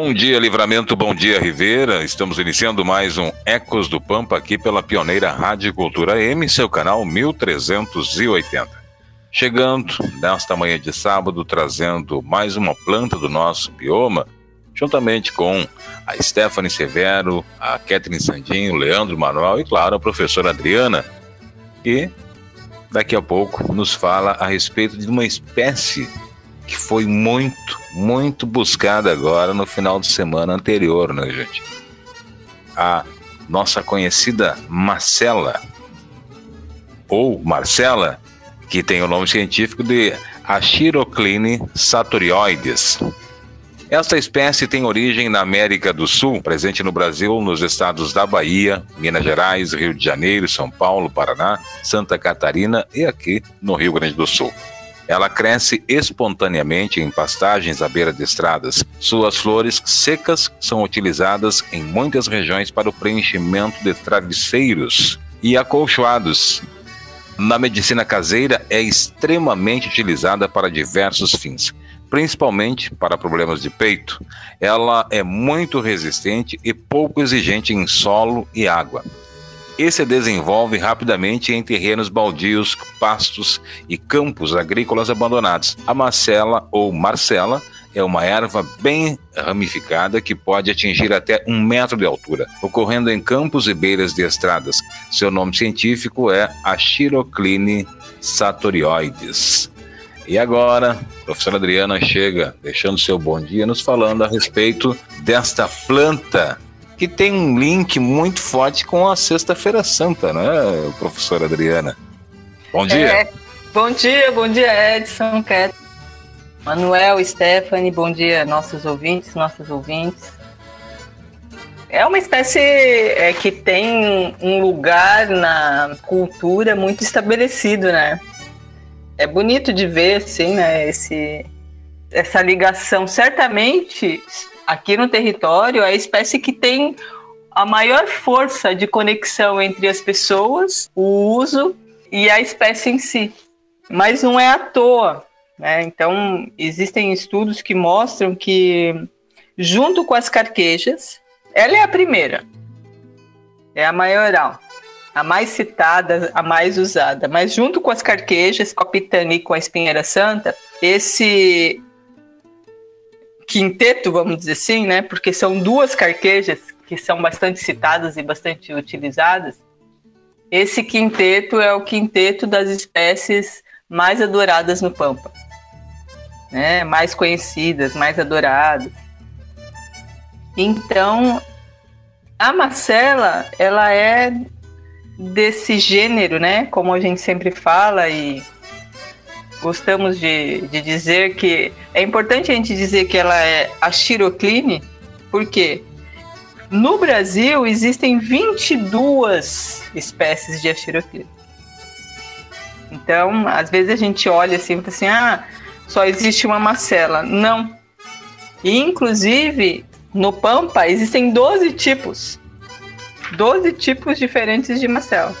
Bom dia, Livramento, bom dia, Rivera. Estamos iniciando mais um Ecos do Pampa aqui pela pioneira Rádio Cultura M, seu canal 1380. Chegando nesta manhã de sábado, trazendo mais uma planta do nosso bioma, juntamente com a Stephanie Severo, a Catherine Sandinho, Leandro Manuel e, claro, a professora Adriana, que daqui a pouco nos fala a respeito de uma espécie que foi muito, muito buscada agora no final de semana anterior, né, gente? A nossa conhecida Marcela, ou Marcela, que tem o nome científico de Achirocline saturioides. Esta espécie tem origem na América do Sul, presente no Brasil, nos estados da Bahia, Minas Gerais, Rio de Janeiro, São Paulo, Paraná, Santa Catarina e aqui no Rio Grande do Sul. Ela cresce espontaneamente em pastagens à beira de estradas. Suas flores secas são utilizadas em muitas regiões para o preenchimento de travesseiros e acolchoados. Na medicina caseira, é extremamente utilizada para diversos fins, principalmente para problemas de peito. Ela é muito resistente e pouco exigente em solo e água e se desenvolve rapidamente em terrenos baldios, pastos e campos agrícolas abandonados. A macela ou marcela é uma erva bem ramificada que pode atingir até um metro de altura, ocorrendo em campos e beiras de estradas. Seu nome científico é Achirocline satorioides. E agora, a professora Adriana chega deixando seu bom dia, nos falando a respeito desta planta que tem um link muito forte com a Sexta-feira Santa, né, professora Adriana? Bom dia. É, bom dia, bom dia, Edson, Cat, Manuel, Stephanie, bom dia, nossos ouvintes, nossos ouvintes. É uma espécie é, que tem um lugar na cultura muito estabelecido, né? É bonito de ver, assim, né? Esse, essa ligação. Certamente aqui no território, é a espécie que tem a maior força de conexão entre as pessoas, o uso e a espécie em si. Mas não é à toa. Né? Então, existem estudos que mostram que, junto com as carquejas, ela é a primeira, é a maioral, a mais citada, a mais usada. Mas, junto com as carquejas, com a pitanga e com a espinheira santa, esse quinteto, vamos dizer assim, né? Porque são duas carquejas que são bastante citadas e bastante utilizadas. Esse quinteto é o quinteto das espécies mais adoradas no Pampa, né? Mais conhecidas, mais adoradas. Então, a Marcela, ela é desse gênero, né? Como a gente sempre fala e gostamos de, de dizer que é importante a gente dizer que ela é a xirocline, porque no Brasil existem 22 espécies de axirocline. Então, às vezes a gente olha assim e fala assim: ah, só existe uma macela. Não. E, inclusive, no Pampa existem 12 tipos. 12 tipos diferentes de macela.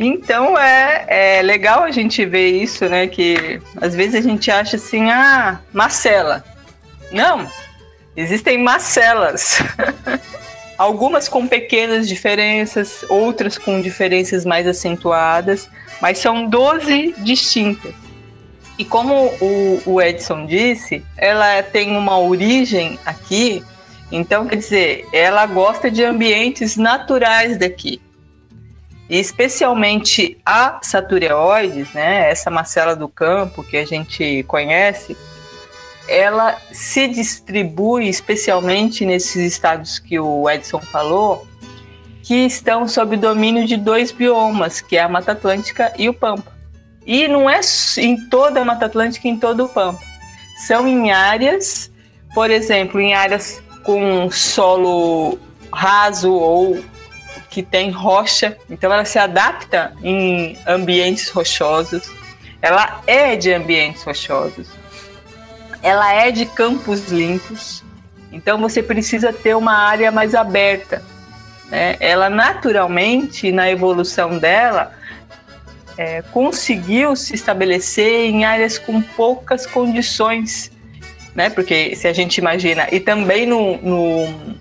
Então é, é legal a gente ver isso, né? Que às vezes a gente acha assim, ah, Marcela. Não, existem macelas. Algumas com pequenas diferenças, outras com diferenças mais acentuadas, mas são 12 distintas. E como o, o Edson disse, ela tem uma origem aqui, então quer dizer, ela gosta de ambientes naturais daqui. Especialmente a Satureoides, né, essa macela do campo que a gente conhece, ela se distribui especialmente nesses estados que o Edson falou, que estão sob domínio de dois biomas, que é a Mata Atlântica e o Pampa. E não é em toda a Mata Atlântica e em todo o Pampa. São em áreas, por exemplo, em áreas com solo raso ou que tem rocha, então ela se adapta em ambientes rochosos. Ela é de ambientes rochosos ela é de campos limpos, então você precisa ter uma área mais aberta. Né? Ela naturalmente, na evolução dela, é, conseguiu se estabelecer em áreas com poucas condições, né? Porque se a gente imagina, e também no, no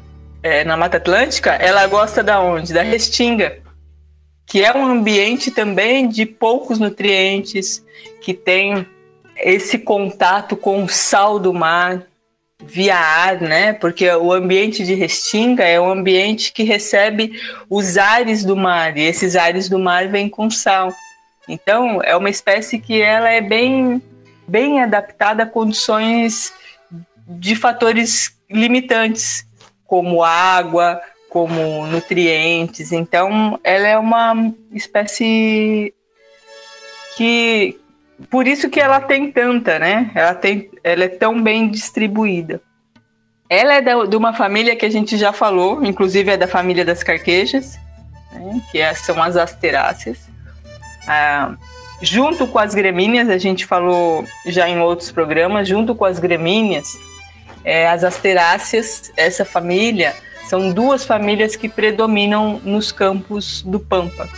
é, na Mata Atlântica, ela gosta da onde? Da restinga, que é um ambiente também de poucos nutrientes, que tem esse contato com o sal do mar via ar, né? Porque o ambiente de Restinga é um ambiente que recebe os ares do mar e esses ares do mar vêm com sal. Então, é uma espécie que ela é bem bem adaptada a condições de fatores limitantes, como água, como nutrientes. Então, ela é uma espécie que por isso que ela tem tanta, né? Ela, tem, ela é tão bem distribuída. Ela é da, de uma família que a gente já falou, inclusive é da família das carquejas, né? que é, são as asteráceas. Ah, junto com as gramíneas, a gente falou já em outros programas, junto com as gramíneas, é, as asteráceas, essa família, são duas famílias que predominam nos campos do Pampa.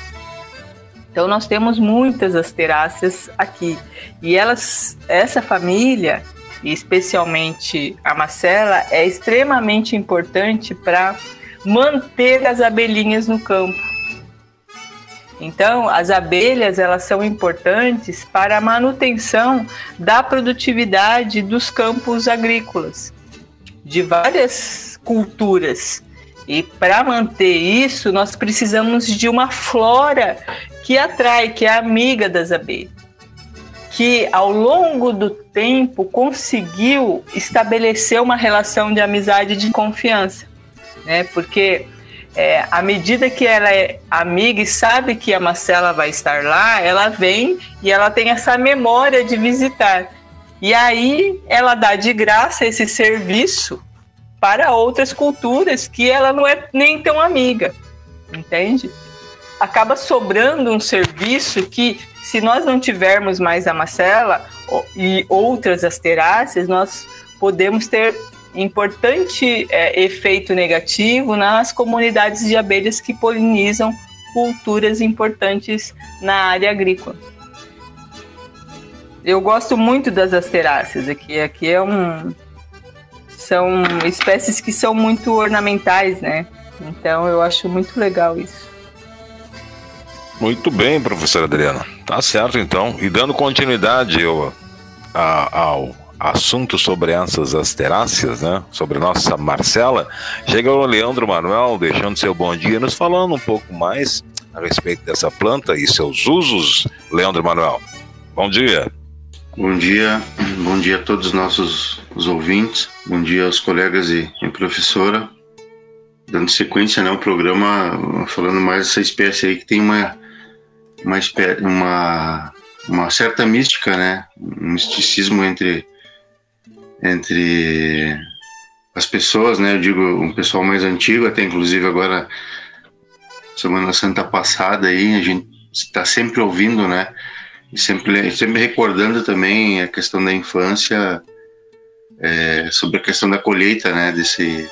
Então nós temos muitas asteráceas aqui. E elas, essa família, especialmente a macela, é extremamente importante para manter as abelhinhas no campo. Então, as abelhas elas são importantes para a manutenção da produtividade dos campos agrícolas de várias culturas. E para manter isso, nós precisamos de uma flora que atrai, que é amiga das abelhas, que ao longo do tempo conseguiu estabelecer uma relação de amizade e de confiança, né? Porque é, à medida que ela é amiga e sabe que a Marcela vai estar lá, ela vem e ela tem essa memória de visitar. E aí ela dá de graça esse serviço para outras culturas que ela não é nem tão amiga, entende? Acaba sobrando um serviço que, se nós não tivermos mais a macela e outras asteráceas, nós podemos ter importante é, efeito negativo nas comunidades de abelhas que polinizam culturas importantes na área agrícola. Eu gosto muito das asteráceas aqui. Aqui é um, são espécies que são muito ornamentais, né? Então eu acho muito legal isso. Muito bem, professora Adriana. Tá certo então. E dando continuidade ao, ao assunto sobre essas asteráceas, né? Sobre nossa Marcela, chega o Leandro Manuel deixando seu bom dia, nos falando um pouco mais a respeito dessa planta e seus usos. Leandro Manuel, bom dia. Bom dia, bom dia a todos os nossos os ouvintes, bom dia aos colegas e, e professora. Dando sequência né, ao programa, falando mais dessa espécie aí que tem uma, uma, uma, uma certa mística, né? Um misticismo entre, entre as pessoas, né? Eu digo um pessoal mais antigo, até inclusive agora, Semana Santa passada aí, a gente está sempre ouvindo, né? E sempre, sempre recordando também a questão da infância, é, sobre a questão da colheita, né, desse,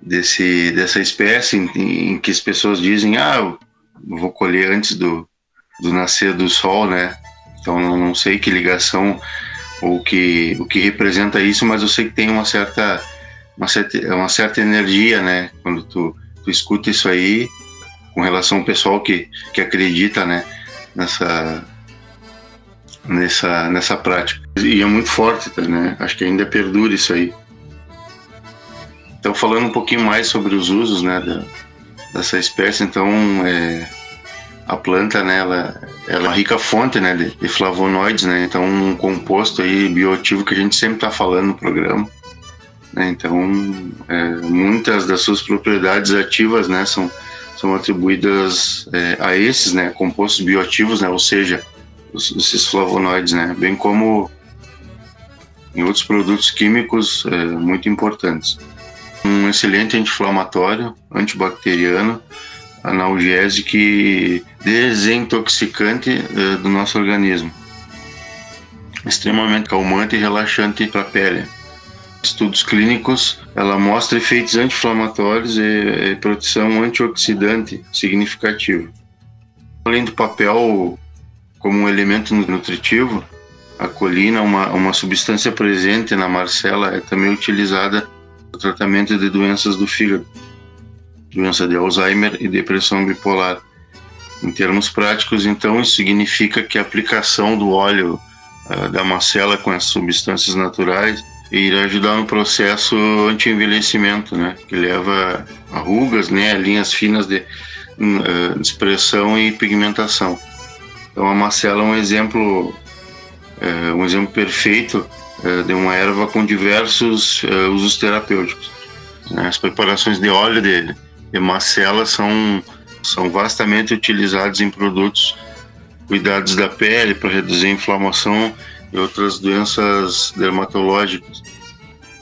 desse, dessa espécie em, em que as pessoas dizem, ah, vou colher antes do, do nascer do sol, né? Então não sei que ligação ou que o que representa isso, mas eu sei que tem uma certa uma certa, uma certa energia, né? Quando tu, tu escuta isso aí com relação ao pessoal que, que acredita, né? Nessa nessa nessa prática. E é muito forte tá, né? Acho que ainda perdura isso aí. Então falando um pouquinho mais sobre os usos né da, dessa espécie, então é, a planta, né, ela, ela é uma rica fonte, né, de, de, flavonoides, né, então um composto aí bioativo que a gente sempre está falando no programa, né, então é, muitas das suas propriedades ativas, né, são são atribuídas é, a esses, né, compostos bioativos, né, ou seja, os, esses flavonoides, né, bem como em outros produtos químicos é, muito importantes. Um excelente anti-inflamatório, antibacteriano, analgésico e desintoxicante é, do nosso organismo. Extremamente calmante e relaxante para a pele estudos clínicos, ela mostra efeitos anti-inflamatórios e, e proteção antioxidante significativa. Além do papel como um elemento nutritivo, a colina, uma, uma substância presente na marcela, é também utilizada no tratamento de doenças do fígado, doença de Alzheimer e depressão bipolar. Em termos práticos, então, isso significa que a aplicação do óleo uh, da macela com as substâncias naturais irá ajudar no processo anti-envelhecimento, né? Que leva a rugas, né? Linhas finas de uh, expressão e pigmentação. Então a macela é um exemplo, uh, um exemplo perfeito uh, de uma erva com diversos usos terapêuticos. Né? As preparações de óleo dele de macela são são vastamente utilizados em produtos cuidados da pele para reduzir a inflamação e outras doenças dermatológicas.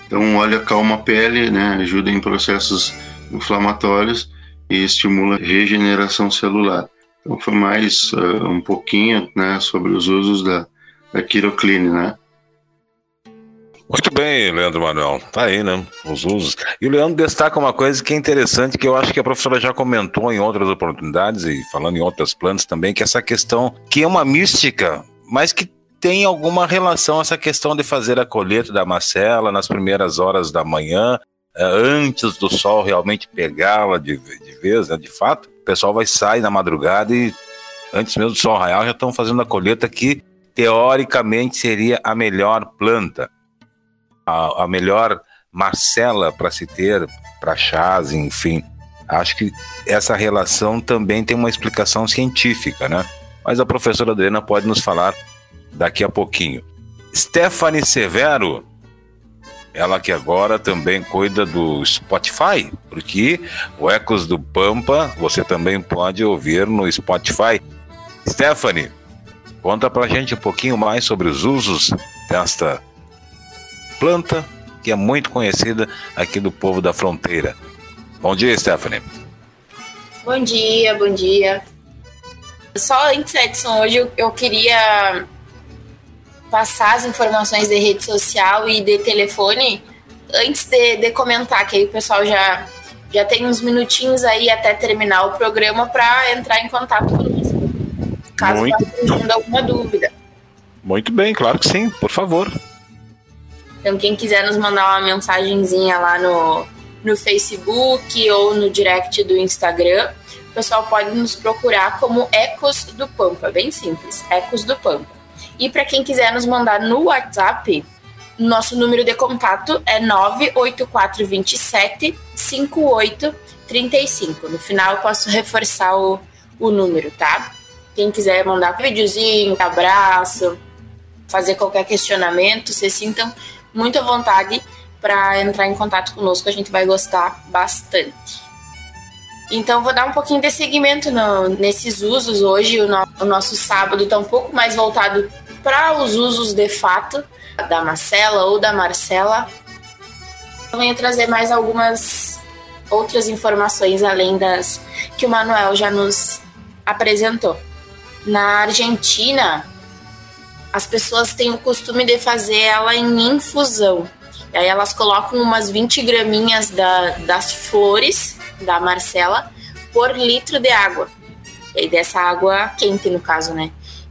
Então, o óleo acalma a pele, né, ajuda em processos inflamatórios e estimula a regeneração celular. Então, foi mais uh, um pouquinho né, sobre os usos da, da quirocline, né? Muito bem, Leandro Manuel. Tá aí, né? Os usos. E o Leandro destaca uma coisa que é interessante, que eu acho que a professora já comentou em outras oportunidades e falando em outras plantas também, que é essa questão que é uma mística, mas que tem alguma relação essa questão de fazer a colheita da macela nas primeiras horas da manhã, eh, antes do sol realmente pegá-la de, de vez, né, de fato. O pessoal vai sair na madrugada e antes mesmo do sol raiar já estão fazendo a colheita que teoricamente seria a melhor planta, a, a melhor marcela para se ter para chás, enfim. Acho que essa relação também tem uma explicação científica, né? Mas a professora Adriana pode nos falar daqui a pouquinho. Stephanie Severo, ela que agora também cuida do Spotify, porque o Ecos do Pampa você também pode ouvir no Spotify. Stephanie, conta pra gente um pouquinho mais sobre os usos desta planta que é muito conhecida aqui do povo da fronteira. Bom dia, Stephanie. Bom dia, bom dia. Só antes, Edson, hoje eu queria passar as informações de rede social e de telefone antes de, de comentar, que aí o pessoal já, já tem uns minutinhos aí até terminar o programa para entrar em contato conosco. Caso Muito. surgindo alguma dúvida. Muito bem, claro que sim, por favor. Então, quem quiser nos mandar uma mensagenzinha lá no, no Facebook ou no direct do Instagram, o pessoal pode nos procurar como Ecos do Pampa, bem simples, Ecos do Pampa. E para quem quiser nos mandar no WhatsApp, nosso número de contato é 98427 5835. No final eu posso reforçar o, o número, tá? Quem quiser mandar videozinho, abraço, fazer qualquer questionamento, se sintam muito à vontade para entrar em contato conosco, a gente vai gostar bastante. Então, vou dar um pouquinho de seguimento no, nesses usos hoje. O, no, o nosso sábado está um pouco mais voltado para os usos de fato da Marcela ou da Marcela, eu venho trazer mais algumas outras informações além das que o Manuel já nos apresentou. Na Argentina, as pessoas têm o costume de fazer ela em infusão. E aí elas colocam umas 20 graminhas da, das flores da Marcela por litro de água. E dessa água quente, no caso, né?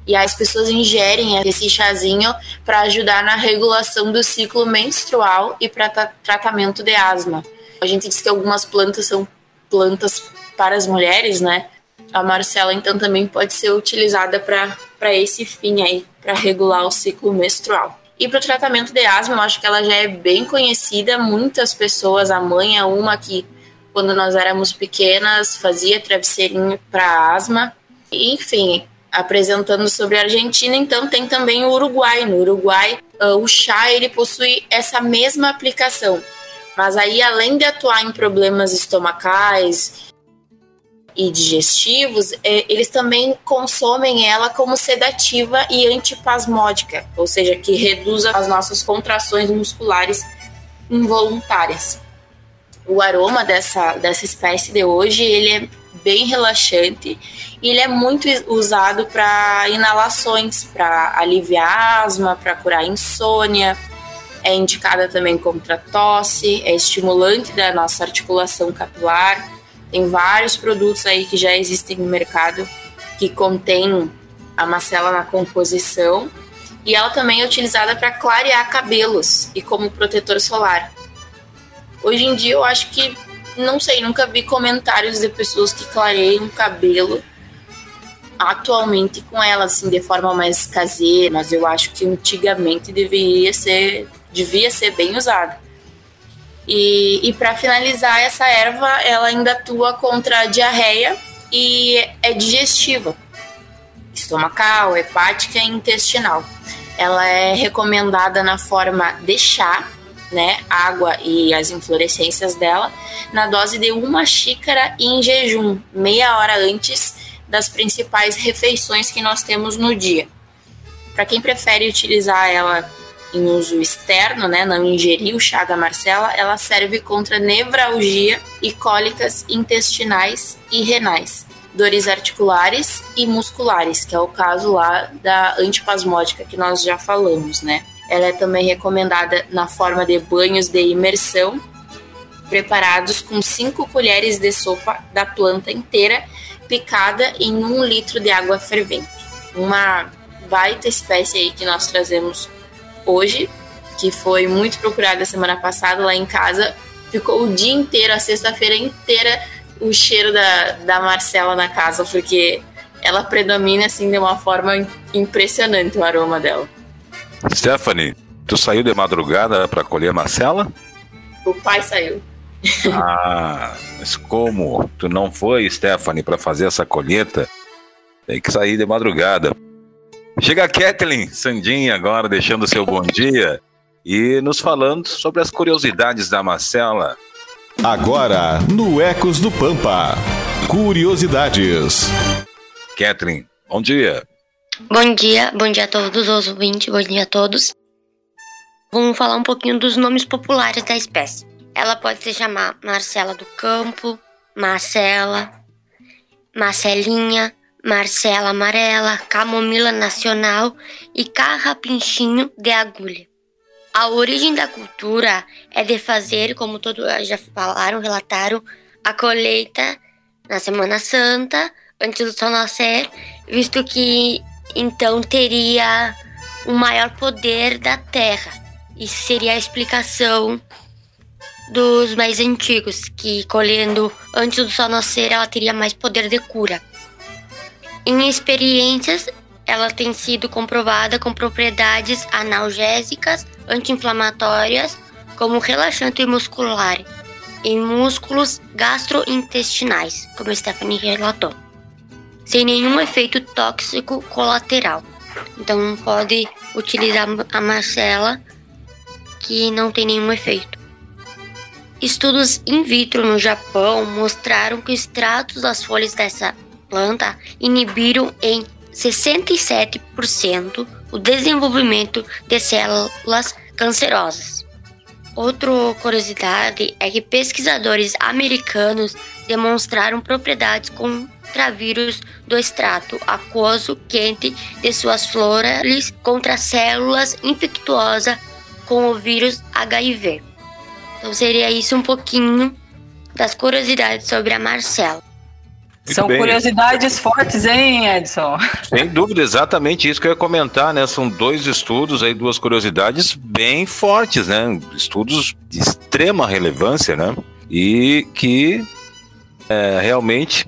E as pessoas ingerem esse chazinho para ajudar na regulação do ciclo menstrual e para tratamento de asma. A gente diz que algumas plantas são plantas para as mulheres, né? A Marcela, então, também pode ser utilizada para esse fim aí, para regular o ciclo menstrual. E para o tratamento de asma, eu acho que ela já é bem conhecida. Muitas pessoas, a mãe é uma que quando nós éramos pequenas, fazia travesseirinho para asma. Enfim, apresentando sobre a Argentina, então tem também o Uruguai. No Uruguai, uh, o chá ele possui essa mesma aplicação, mas aí além de atuar em problemas estomacais e digestivos, é, eles também consomem ela como sedativa e antipasmódica, ou seja, que reduz as nossas contrações musculares involuntárias. O aroma dessa, dessa espécie de hoje ele é bem relaxante e ele é muito usado para inalações, para aliviar asma, para curar insônia. É indicada também contra tosse, é estimulante da nossa articulação capilar. Tem vários produtos aí que já existem no mercado que contém a macela na composição. E ela também é utilizada para clarear cabelos e como protetor solar. Hoje em dia eu acho que não sei, nunca vi comentários de pessoas que clareiam o cabelo atualmente com ela, assim, de forma mais caseira, mas eu acho que antigamente deveria ser, devia ser bem usada. E, e para finalizar, essa erva, ela ainda atua contra a diarreia e é digestiva, estomacal, hepática e intestinal. Ela é recomendada na forma de chá, né, água e as inflorescências dela, na dose de uma xícara em jejum, meia hora antes das principais refeições que nós temos no dia. Para quem prefere utilizar ela em uso externo, né, não ingerir o chá da Marcela, ela serve contra nevralgia e cólicas intestinais e renais, dores articulares e musculares, que é o caso lá da antipasmódica que nós já falamos, né? Ela é também recomendada na forma de banhos de imersão, preparados com 5 colheres de sopa da planta inteira, picada em um litro de água fervente. Uma baita espécie aí que nós trazemos hoje, que foi muito procurada semana passada lá em casa. Ficou o dia inteiro, a sexta-feira inteira, o cheiro da, da Marcela na casa, porque ela predomina assim de uma forma impressionante o aroma dela. Stephanie, tu saiu de madrugada para colher Marcela? O pai saiu. Ah, mas como? Tu não foi, Stephanie, para fazer essa colheita? Tem que sair de madrugada. Chega a Kathleen Sandinha agora, deixando seu bom dia e nos falando sobre as curiosidades da Marcela. Agora, no Ecos do Pampa, curiosidades. Kathleen, bom dia. Bom dia, bom dia a todos os ouvintes, bom dia a todos. Vamos falar um pouquinho dos nomes populares da espécie. Ela pode se chamar Marcela do Campo, Marcela, Marcelinha, Marcela Amarela, Camomila Nacional e Carrapinchinho de Agulha. A origem da cultura é de fazer, como todos já falaram, relataram, a colheita na Semana Santa, antes do sol nascer, visto que então teria o maior poder da Terra. Isso seria a explicação dos mais antigos, que colhendo antes do sol nascer ela teria mais poder de cura. Em experiências, ela tem sido comprovada com propriedades analgésicas, anti-inflamatórias, como relaxante muscular, em músculos gastrointestinais, como Stephanie relatou sem nenhum efeito tóxico colateral. Então pode utilizar a Marcela que não tem nenhum efeito. Estudos in vitro no Japão mostraram que os extratos das folhas dessa planta inibiram em 67% o desenvolvimento de células cancerosas. Outra curiosidade é que pesquisadores americanos demonstraram propriedades contra vírus do extrato aquoso quente de suas flores contra células infectuosas com o vírus HIV. Então seria isso um pouquinho das curiosidades sobre a Marcela. São bem. curiosidades fortes, hein, Edson? Sem dúvida, exatamente isso que eu ia comentar, né? São dois estudos aí, duas curiosidades bem fortes, né? Estudos de extrema relevância, né? E que é, realmente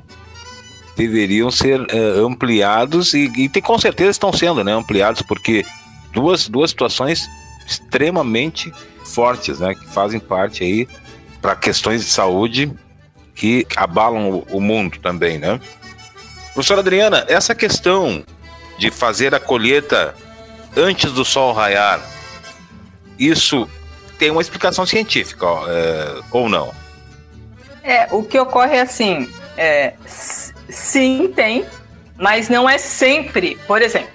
deveriam ser uh, ampliados e, e tem, com certeza estão sendo né, ampliados, porque duas, duas situações extremamente fortes, né, que fazem parte aí para questões de saúde que abalam o mundo também, né? Professora Adriana, essa questão de fazer a colheita antes do sol raiar, isso tem uma explicação científica, é, ou não? É, o que ocorre é assim, é, sim, tem, mas não é sempre. Por exemplo,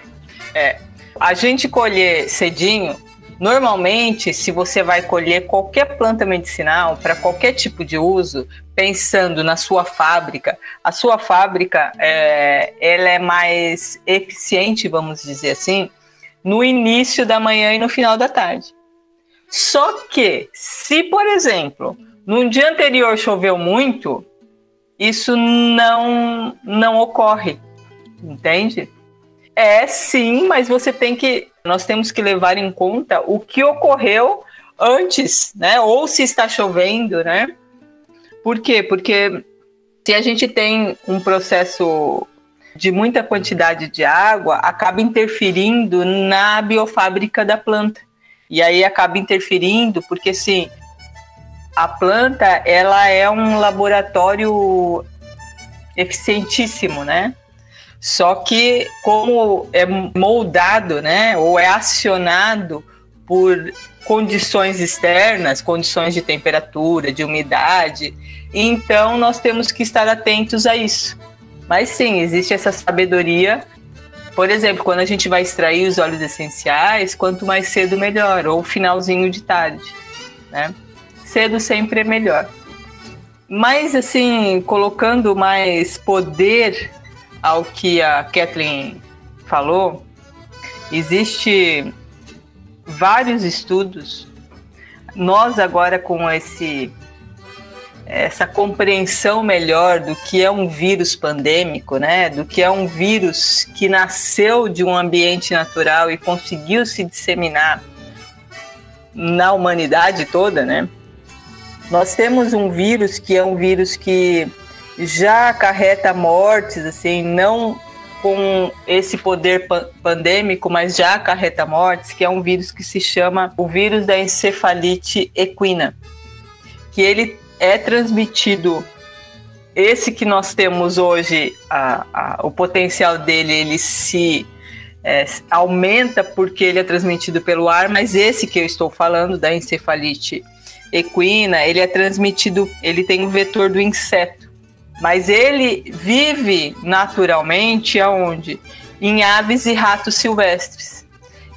é, a gente colher cedinho, normalmente, se você vai colher qualquer planta medicinal para qualquer tipo de uso, pensando na sua fábrica, a sua fábrica é, ela é mais eficiente, vamos dizer assim, no início da manhã e no final da tarde. Só que, se, por exemplo, no dia anterior choveu muito, isso não, não ocorre, entende? É sim, mas você tem que. Nós temos que levar em conta o que ocorreu antes, né? Ou se está chovendo, né? Por quê? Porque se a gente tem um processo de muita quantidade de água, acaba interferindo na biofábrica da planta. E aí acaba interferindo, porque assim, a planta ela é um laboratório eficientíssimo, né? Só que como é moldado, né, ou é acionado por condições externas, condições de temperatura, de umidade, então nós temos que estar atentos a isso. Mas sim, existe essa sabedoria por exemplo, quando a gente vai extrair os óleos essenciais, quanto mais cedo melhor, ou finalzinho de tarde, né? Cedo sempre é melhor. Mas assim, colocando mais poder ao que a Kathleen falou, existe vários estudos. Nós agora com esse essa compreensão melhor do que é um vírus pandêmico, né? Do que é um vírus que nasceu de um ambiente natural e conseguiu se disseminar na humanidade toda, né? Nós temos um vírus que é um vírus que já acarreta mortes, assim, não com esse poder pandêmico, mas já acarreta mortes, que é um vírus que se chama o vírus da encefalite equina, que ele é transmitido esse que nós temos hoje, a, a, o potencial dele, ele se é, aumenta porque ele é transmitido pelo ar, mas esse que eu estou falando, da encefalite equina, ele é transmitido, ele tem o vetor do inseto, mas ele vive naturalmente aonde? Em aves e ratos silvestres.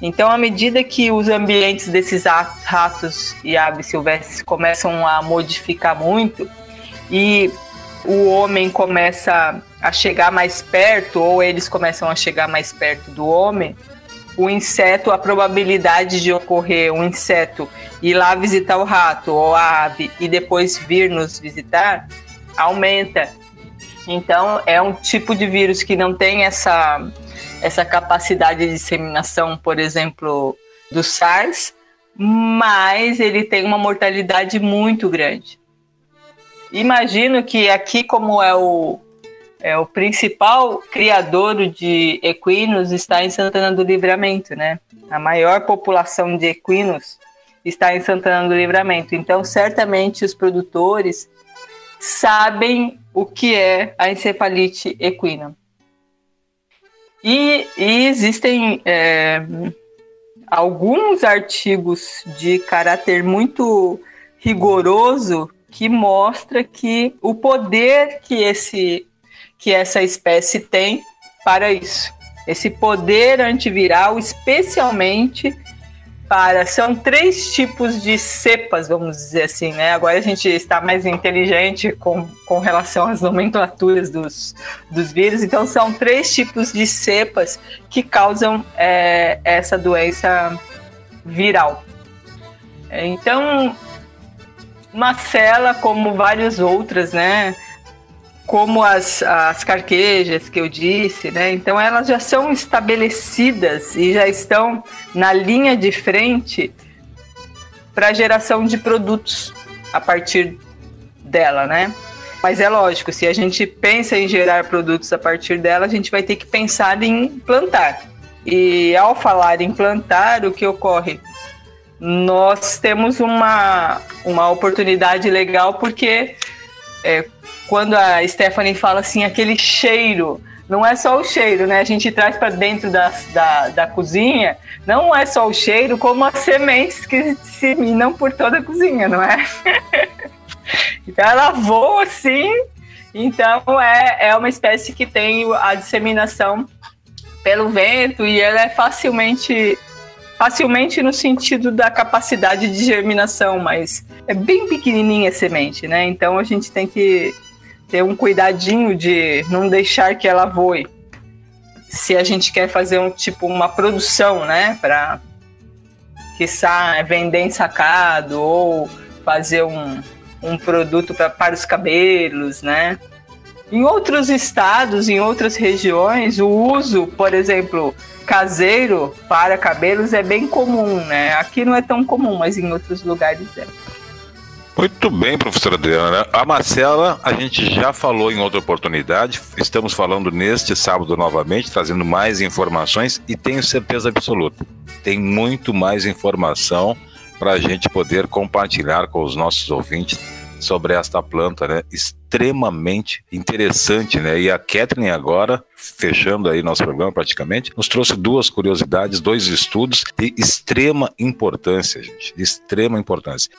Então, à medida que os ambientes desses ratos e aves silvestres começam a modificar muito e o homem começa a chegar mais perto, ou eles começam a chegar mais perto do homem, o inseto, a probabilidade de ocorrer um inseto ir lá visitar o rato ou a ave e depois vir nos visitar aumenta. Então, é um tipo de vírus que não tem essa essa capacidade de disseminação, por exemplo, do SARS, mas ele tem uma mortalidade muito grande. Imagino que aqui, como é o, é o principal criador de equinos, está em Santana do Livramento, né? A maior população de equinos está em Santana do Livramento. Então, certamente os produtores sabem o que é a encefalite equina. E, e existem é, alguns artigos de caráter muito rigoroso que mostra que o poder que esse que essa espécie tem para isso. Esse poder antiviral, especialmente para. São três tipos de cepas, vamos dizer assim, né? Agora a gente está mais inteligente com, com relação às nomenclaturas dos, dos vírus. Então, são três tipos de cepas que causam é, essa doença viral. Então, Macela, como várias outras, né? Como as, as carquejas que eu disse, né? Então elas já são estabelecidas e já estão na linha de frente para a geração de produtos a partir dela, né? Mas é lógico, se a gente pensa em gerar produtos a partir dela, a gente vai ter que pensar em plantar. E ao falar em plantar, o que ocorre? Nós temos uma, uma oportunidade legal porque é, quando a Stephanie fala assim, aquele cheiro, não é só o cheiro, né? A gente traz para dentro da, da, da, cozinha, não é só o cheiro, como as sementes que se minam por toda a cozinha, não é? então ela voa assim, então é, é uma espécie que tem a disseminação pelo vento e ela é facilmente facilmente no sentido da capacidade de germinação, mas é bem pequenininha a semente, né? Então a gente tem que ter um cuidadinho de não deixar que ela voe. Se a gente quer fazer um tipo uma produção, né, para que vender em sacado ou fazer um, um produto pra, para os cabelos, né? Em outros estados, em outras regiões, o uso, por exemplo, caseiro para cabelos é bem comum, né? Aqui não é tão comum, mas em outros lugares é. Muito bem, professora Adriana. A Marcela, a gente já falou em outra oportunidade, estamos falando neste sábado novamente, trazendo mais informações e tenho certeza absoluta, tem muito mais informação para a gente poder compartilhar com os nossos ouvintes sobre esta planta, né? Extremamente interessante, né? E a Kathleen agora, fechando aí nosso programa praticamente, nos trouxe duas curiosidades, dois estudos de extrema importância, gente, de extrema importância.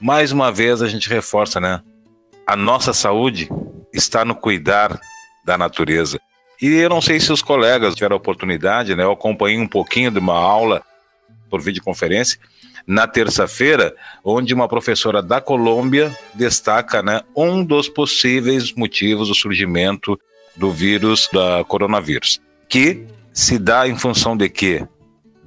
Mais uma vez a gente reforça, né? A nossa saúde está no cuidar da natureza. E eu não sei se os colegas tiveram a oportunidade, né? Eu acompanhei um pouquinho de uma aula por videoconferência na terça-feira, onde uma professora da Colômbia destaca né, um dos possíveis motivos do surgimento do vírus da coronavírus, que se dá em função de quê?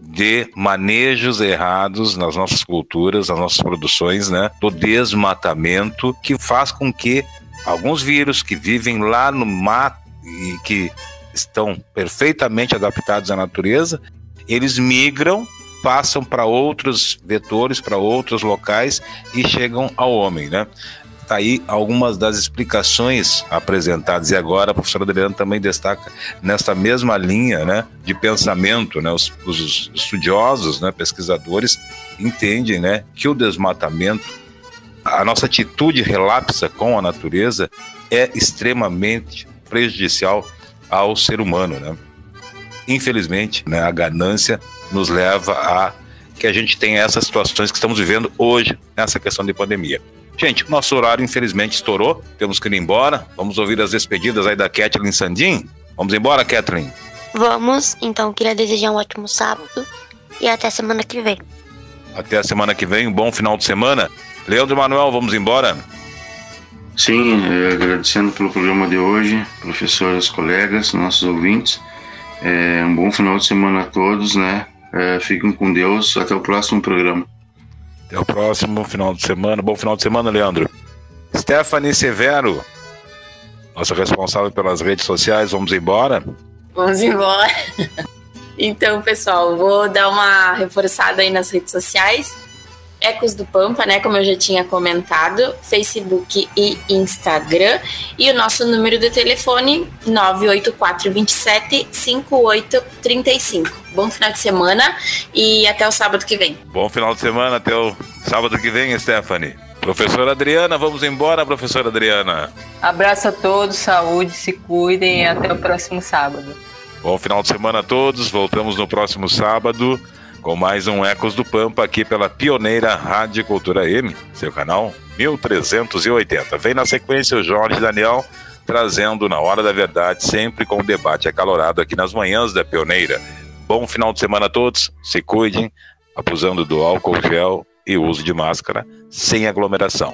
De manejos errados nas nossas culturas, nas nossas produções, né? Do desmatamento, que faz com que alguns vírus que vivem lá no mato e que estão perfeitamente adaptados à natureza, eles migram passam para outros vetores, para outros locais e chegam ao homem, né? Tá aí algumas das explicações apresentadas e agora a professora Adriana também destaca nesta mesma linha, né, de pensamento, né, os, os estudiosos, né, pesquisadores entendem, né, que o desmatamento, a nossa atitude relapsa com a natureza é extremamente prejudicial ao ser humano, né? Infelizmente, né, a ganância nos leva a que a gente tenha essas situações que estamos vivendo hoje nessa questão de pandemia. Gente, nosso horário infelizmente estourou, temos que ir embora. Vamos ouvir as despedidas aí da Kathleen Sandim. Vamos embora, Kathleen? Vamos, então queria desejar um ótimo sábado e até semana que vem. Até a semana que vem, um bom final de semana. Leandro Manuel, vamos embora? Sim, eh, agradecendo pelo programa de hoje, professores, colegas, nossos ouvintes. É, um bom final de semana a todos, né? É, fiquem com Deus. Até o próximo programa. Até o próximo final de semana. Bom final de semana, Leandro. Stephanie Severo, nossa responsável pelas redes sociais. Vamos embora? Vamos embora. Então, pessoal, vou dar uma reforçada aí nas redes sociais. Ecos do Pampa, né? Como eu já tinha comentado, Facebook e Instagram. E o nosso número de telefone 98427 5835. Bom final de semana e até o sábado que vem. Bom final de semana, até o sábado que vem, Stephanie. Professora Adriana, vamos embora, professora Adriana. Abraço a todos, saúde, se cuidem e até o próximo sábado. Bom final de semana a todos, voltamos no próximo sábado com mais um Ecos do Pampa aqui pela pioneira Rádio Cultura M, seu canal 1380. Vem na sequência o Jorge Daniel trazendo na hora da verdade, sempre com um debate acalorado aqui nas manhãs da pioneira. Bom final de semana a todos, se cuidem, abusando do álcool gel e uso de máscara sem aglomeração.